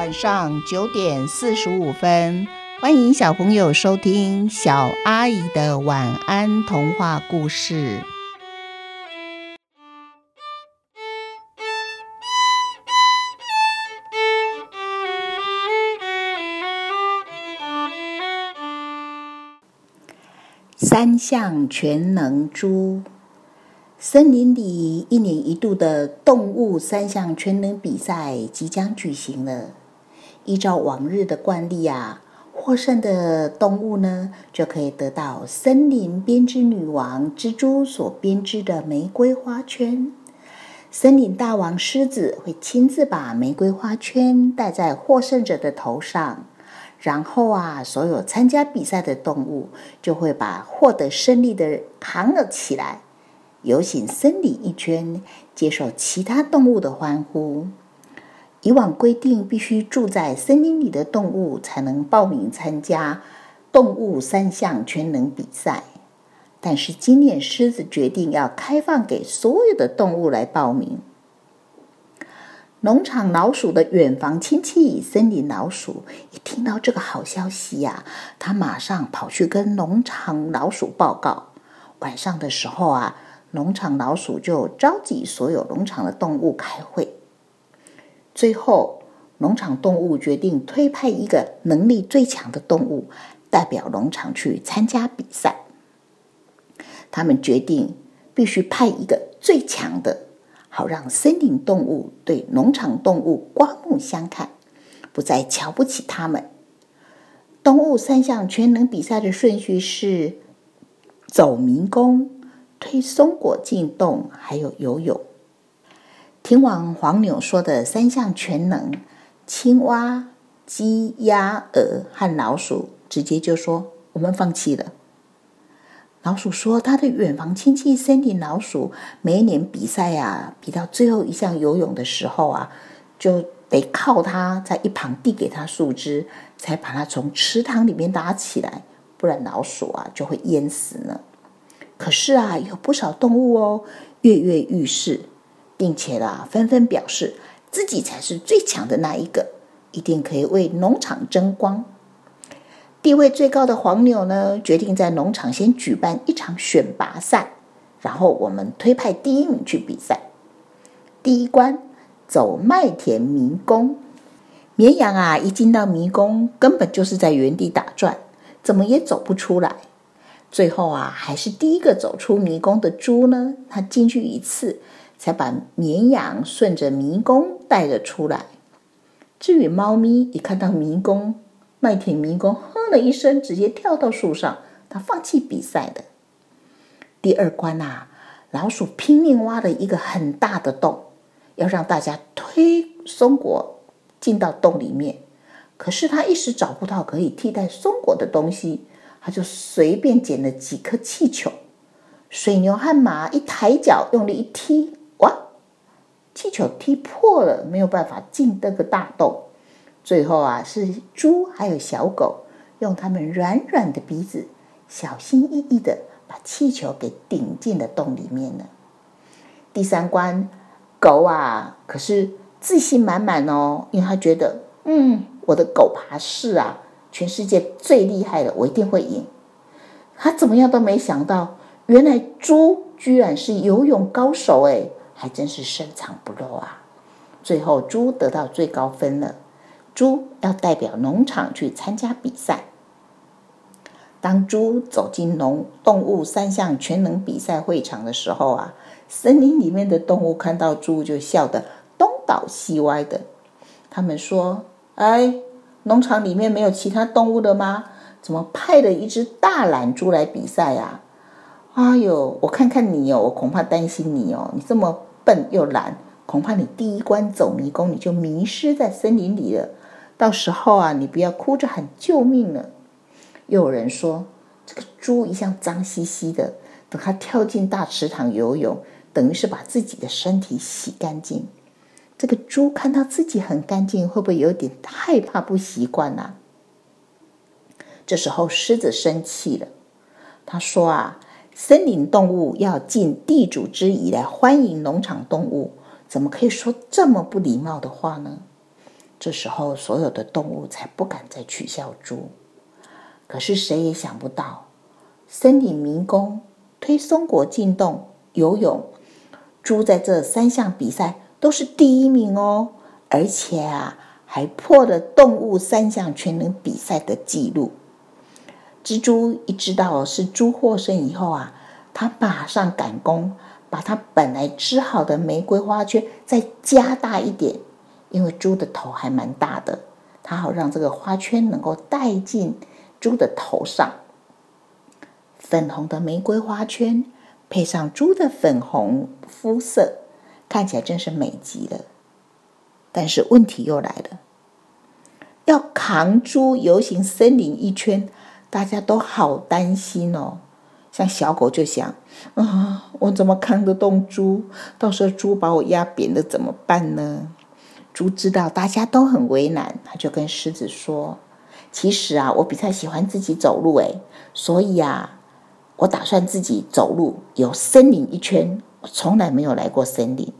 晚上九点四十五分，欢迎小朋友收听小阿姨的晚安童话故事。三项全能猪。森林里一年一度的动物三项全能比赛即将举行了。依照往日的惯例啊，获胜的动物呢，就可以得到森林编织女王蜘蛛所编织的玫瑰花圈。森林大王狮子会亲自把玫瑰花圈戴在获胜者的头上，然后啊，所有参加比赛的动物就会把获得胜利的扛了起来。游行森林一圈，接受其他动物的欢呼。以往规定，必须住在森林里的动物才能报名参加动物三项全能比赛。但是今年狮子决定要开放给所有的动物来报名。农场老鼠的远房亲戚森林老鼠一听到这个好消息呀，他马上跑去跟农场老鼠报告。晚上的时候啊。农场老鼠就召集所有农场的动物开会，最后农场动物决定推派一个能力最强的动物代表农场去参加比赛。他们决定必须派一个最强的，好让森林动物对农场动物刮目相看，不再瞧不起他们。动物三项全能比赛的顺序是走迷宫。推松果进洞，还有游泳。听完黄牛说的三项全能，青蛙、鸡、鸭、鹅和老鼠直接就说：“我们放弃了。”老鼠说：“他的远房亲戚森林老鼠，每一年比赛呀，比到最后一项游泳的时候啊，就得靠他在一旁递给他树枝，才把它从池塘里面拉起来，不然老鼠啊就会淹死呢。”可是啊，有不少动物哦跃跃欲试，并且啦，纷纷表示自己才是最强的那一个，一定可以为农场争光。地位最高的黄牛呢，决定在农场先举办一场选拔赛，然后我们推派第一名去比赛。第一关走麦田迷宫，绵羊啊，一进到迷宫，根本就是在原地打转，怎么也走不出来。最后啊，还是第一个走出迷宫的猪呢。它进去一次，才把绵羊顺着迷宫带了出来。至于猫咪，一看到迷宫麦田迷宫，哼了一声，直接跳到树上，它放弃比赛的。第二关呐，老鼠拼命挖了一个很大的洞，要让大家推松果进到洞里面。可是它一时找不到可以替代松果的东西。他就随便捡了几颗气球，水牛和马一抬脚用力一踢，气球踢破了，没有办法进那个大洞。最后啊，是猪还有小狗用它们软软的鼻子，小心翼翼的把气球给顶进了洞里面了。第三关，狗啊可是自信满满哦，因为它觉得，嗯，我的狗爬式啊。全世界最厉害的，我一定会赢。它怎么样都没想到，原来猪居然是游泳高手哎，还真是深藏不露啊！最后猪得到最高分了，猪要代表农场去参加比赛。当猪走进农动物三项全能比赛会场的时候啊，森林里面的动物看到猪就笑得东倒西歪的。他们说：“哎。”农场里面没有其他动物的吗？怎么派了一只大懒猪来比赛呀？哎呦，我看看你哦，我恐怕担心你哦。你这么笨又懒，恐怕你第一关走迷宫你就迷失在森林里了。到时候啊，你不要哭着喊救命了。又有人说，这个猪一向脏兮兮的，等它跳进大池塘游泳，等于是把自己的身体洗干净。这个猪看到自己很干净，会不会有点害怕、不习惯呢？这时候狮子生气了，他说：“啊，森林动物要尽地主之谊来欢迎农场动物，怎么可以说这么不礼貌的话呢？”这时候，所有的动物才不敢再取笑猪。可是谁也想不到，森林迷宫、推松果进洞、游泳，猪在这三项比赛都是第一名哦，而且啊，还破了动物三项全能比赛的记录。蜘蛛一知道是猪获胜以后啊，他马上赶工，把他本来织好的玫瑰花圈再加大一点，因为猪的头还蛮大的，他好让这个花圈能够带进。猪的头上，粉红的玫瑰花圈配上猪的粉红肤色，看起来真是美极了。但是问题又来了，要扛猪游行森林一圈，大家都好担心哦。像小狗就想：啊，我怎么扛得动猪？到时候猪把我压扁了怎么办呢？猪知道大家都很为难，他就跟狮子说。其实啊，我比较喜欢自己走路，诶，所以啊，我打算自己走路游森林一圈。我从来没有来过森林。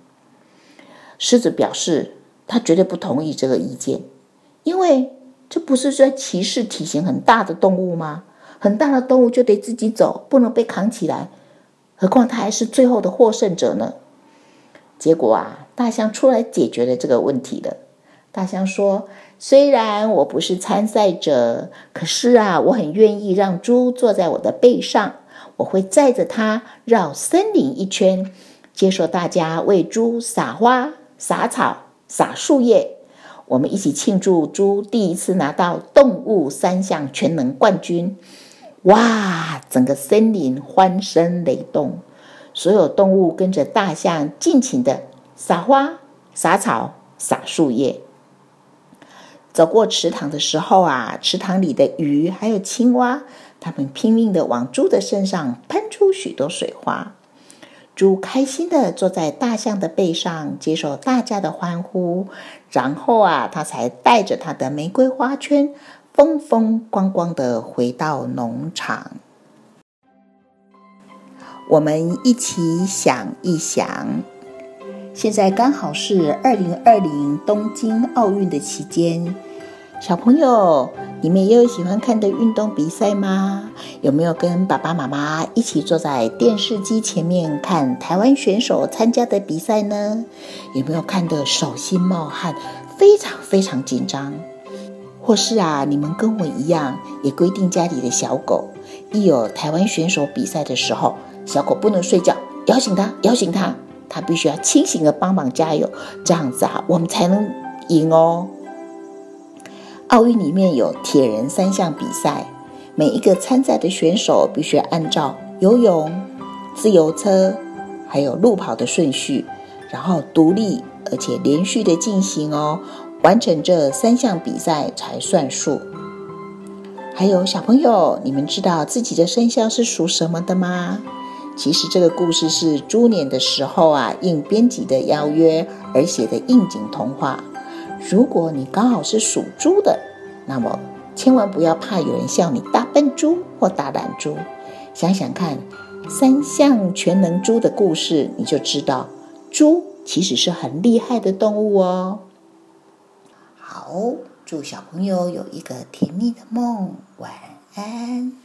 狮子表示他绝对不同意这个意见，因为这不是在歧视体型很大的动物吗？很大的动物就得自己走，不能被扛起来。何况它还是最后的获胜者呢？结果啊，大象出来解决了这个问题了。大象说。虽然我不是参赛者，可是啊，我很愿意让猪坐在我的背上，我会载着它绕森林一圈，接受大家为猪撒花、撒草、撒树叶。我们一起庆祝猪第一次拿到动物三项全能冠军！哇，整个森林欢声雷动，所有动物跟着大象尽情的撒花、撒草、撒树叶。走过池塘的时候啊，池塘里的鱼还有青蛙，它们拼命的往猪的身上喷出许多水花。猪开心的坐在大象的背上，接受大家的欢呼。然后啊，它才带着它的玫瑰花圈，风风光光的回到农场。我们一起想一想。现在刚好是二零二零东京奥运的期间，小朋友，你们也有喜欢看的运动比赛吗？有没有跟爸爸妈妈一起坐在电视机前面看台湾选手参加的比赛呢？有没有看得手心冒汗，非常非常紧张？或是啊，你们跟我一样，也规定家里的小狗，一有台湾选手比赛的时候，小狗不能睡觉，摇醒它，摇醒它。它必须要清醒的帮忙加油，这样子啊，我们才能赢哦。奥运里面有铁人三项比赛，每一个参赛的选手必须按照游泳、自由车还有路跑的顺序，然后独立而且连续的进行哦，完成这三项比赛才算数。还有小朋友，你们知道自己的生肖是属什么的吗？其实这个故事是猪年的时候啊，应编辑的邀约而写的应景童话。如果你刚好是属猪的，那么千万不要怕有人笑你大笨猪或大懒猪。想想看，三项全能猪的故事，你就知道猪其实是很厉害的动物哦。好，祝小朋友有一个甜蜜的梦，晚安。